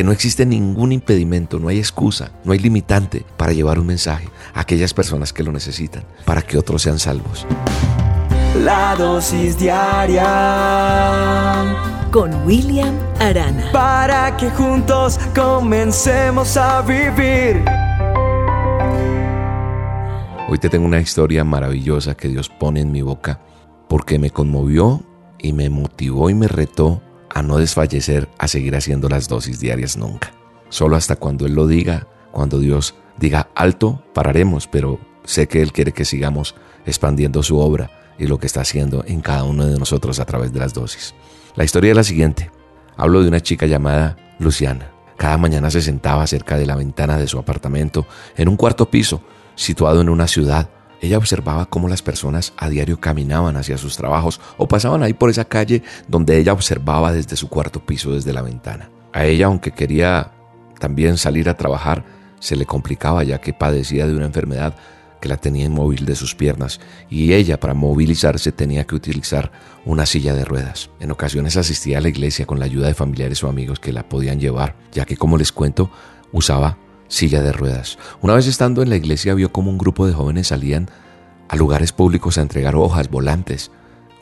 que no existe ningún impedimento, no hay excusa, no hay limitante para llevar un mensaje a aquellas personas que lo necesitan, para que otros sean salvos. La dosis diaria con William Arana. Para que juntos comencemos a vivir. Hoy te tengo una historia maravillosa que Dios pone en mi boca porque me conmovió y me motivó y me retó a no desfallecer, a seguir haciendo las dosis diarias nunca. Solo hasta cuando Él lo diga, cuando Dios diga alto, pararemos, pero sé que Él quiere que sigamos expandiendo su obra y lo que está haciendo en cada uno de nosotros a través de las dosis. La historia es la siguiente. Hablo de una chica llamada Luciana. Cada mañana se sentaba cerca de la ventana de su apartamento, en un cuarto piso, situado en una ciudad. Ella observaba cómo las personas a diario caminaban hacia sus trabajos o pasaban ahí por esa calle donde ella observaba desde su cuarto piso, desde la ventana. A ella, aunque quería también salir a trabajar, se le complicaba ya que padecía de una enfermedad que la tenía inmóvil de sus piernas y ella para movilizarse tenía que utilizar una silla de ruedas. En ocasiones asistía a la iglesia con la ayuda de familiares o amigos que la podían llevar, ya que como les cuento, usaba silla de ruedas. Una vez estando en la iglesia vio como un grupo de jóvenes salían a lugares públicos a entregar hojas, volantes,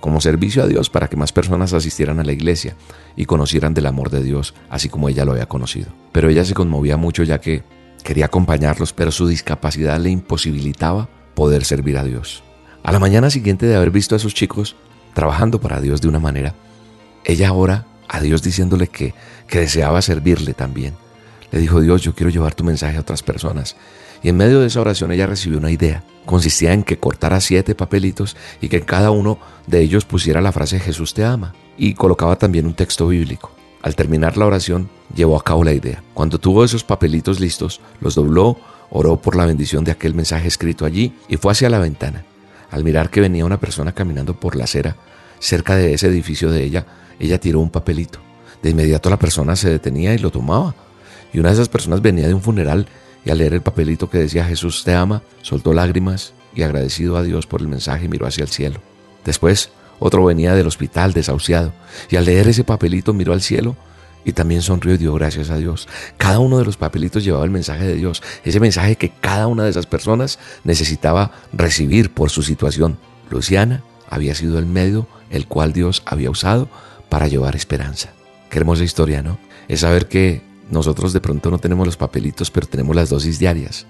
como servicio a Dios para que más personas asistieran a la iglesia y conocieran del amor de Dios, así como ella lo había conocido. Pero ella se conmovía mucho ya que Quería acompañarlos, pero su discapacidad le imposibilitaba poder servir a Dios. A la mañana siguiente de haber visto a esos chicos trabajando para Dios de una manera, ella ahora a Dios diciéndole que, que deseaba servirle también. Le dijo, Dios, yo quiero llevar tu mensaje a otras personas. Y en medio de esa oración ella recibió una idea. Consistía en que cortara siete papelitos y que en cada uno de ellos pusiera la frase Jesús te ama. Y colocaba también un texto bíblico. Al terminar la oración, llevó a cabo la idea. Cuando tuvo esos papelitos listos, los dobló, oró por la bendición de aquel mensaje escrito allí y fue hacia la ventana. Al mirar que venía una persona caminando por la acera, cerca de ese edificio de ella, ella tiró un papelito. De inmediato la persona se detenía y lo tomaba. Y una de esas personas venía de un funeral y al leer el papelito que decía Jesús te ama, soltó lágrimas y agradecido a Dios por el mensaje miró hacia el cielo. Después otro venía del hospital desahuciado y al leer ese papelito miró al cielo y también sonrió y dio gracias a Dios. Cada uno de los papelitos llevaba el mensaje de Dios, ese mensaje que cada una de esas personas necesitaba recibir por su situación. Luciana había sido el medio el cual Dios había usado para llevar esperanza. Qué hermosa historia, ¿no? Es saber que nosotros de pronto no tenemos los papelitos, pero tenemos las dosis diarias.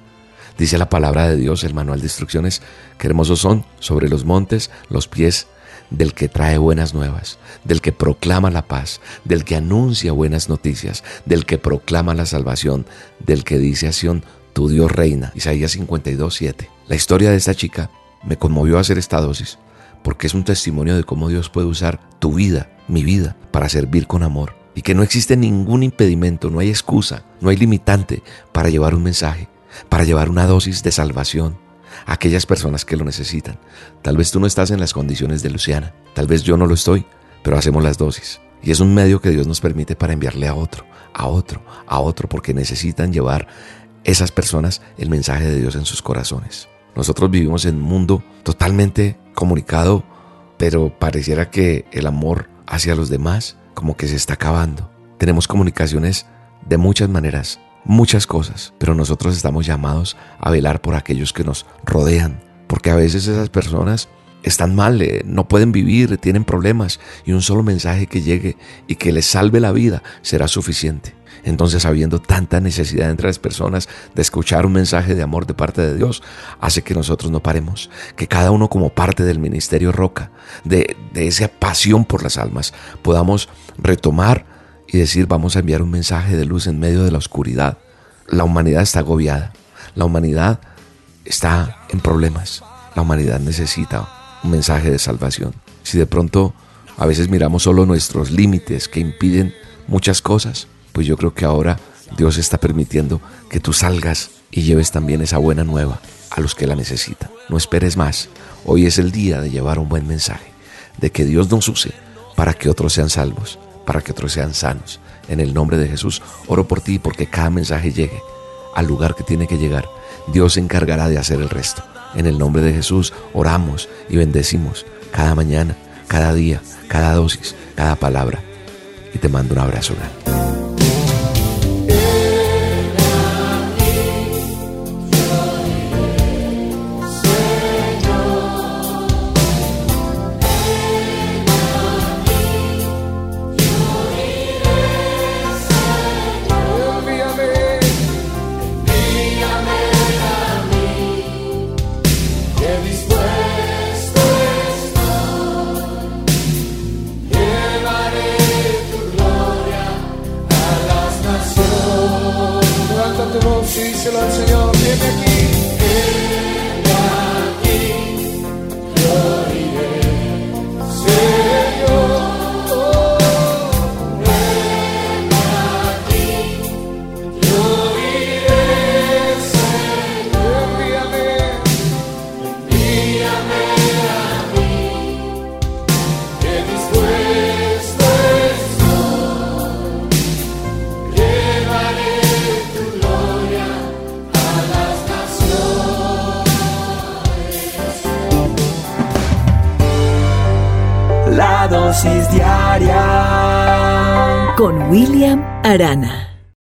Dice la palabra de Dios, el manual de instrucciones, que hermosos son sobre los montes los pies del que trae buenas nuevas, del que proclama la paz, del que anuncia buenas noticias, del que proclama la salvación, del que dice a Sion, tu Dios reina. Isaías 52, 7. La historia de esta chica me conmovió hacer esta dosis, porque es un testimonio de cómo Dios puede usar tu vida, mi vida, para servir con amor. Y que no existe ningún impedimento, no hay excusa, no hay limitante para llevar un mensaje, para llevar una dosis de salvación, aquellas personas que lo necesitan. Tal vez tú no estás en las condiciones de Luciana, tal vez yo no lo estoy, pero hacemos las dosis. Y es un medio que Dios nos permite para enviarle a otro, a otro, a otro, porque necesitan llevar esas personas el mensaje de Dios en sus corazones. Nosotros vivimos en un mundo totalmente comunicado, pero pareciera que el amor hacia los demás como que se está acabando. Tenemos comunicaciones de muchas maneras, muchas cosas, pero nosotros estamos llamados a velar por aquellos que nos rodean, porque a veces esas personas están mal, eh, no pueden vivir, tienen problemas y un solo mensaje que llegue y que les salve la vida será suficiente. Entonces, habiendo tanta necesidad entre las personas de escuchar un mensaje de amor de parte de Dios, hace que nosotros no paremos, que cada uno como parte del ministerio Roca, de, de esa pasión por las almas, podamos retomar y decir vamos a enviar un mensaje de luz en medio de la oscuridad. La humanidad está agobiada, la humanidad está en problemas, la humanidad necesita un mensaje de salvación. Si de pronto a veces miramos solo nuestros límites que impiden muchas cosas, pues yo creo que ahora Dios está permitiendo que tú salgas y lleves también esa buena nueva a los que la necesitan. No esperes más. Hoy es el día de llevar un buen mensaje, de que Dios nos use para que otros sean salvos para que otros sean sanos. En el nombre de Jesús, oro por ti porque cada mensaje llegue al lugar que tiene que llegar. Dios se encargará de hacer el resto. En el nombre de Jesús, oramos y bendecimos cada mañana, cada día, cada dosis, cada palabra. Y te mando un abrazo grande. Silence in Con William Arana.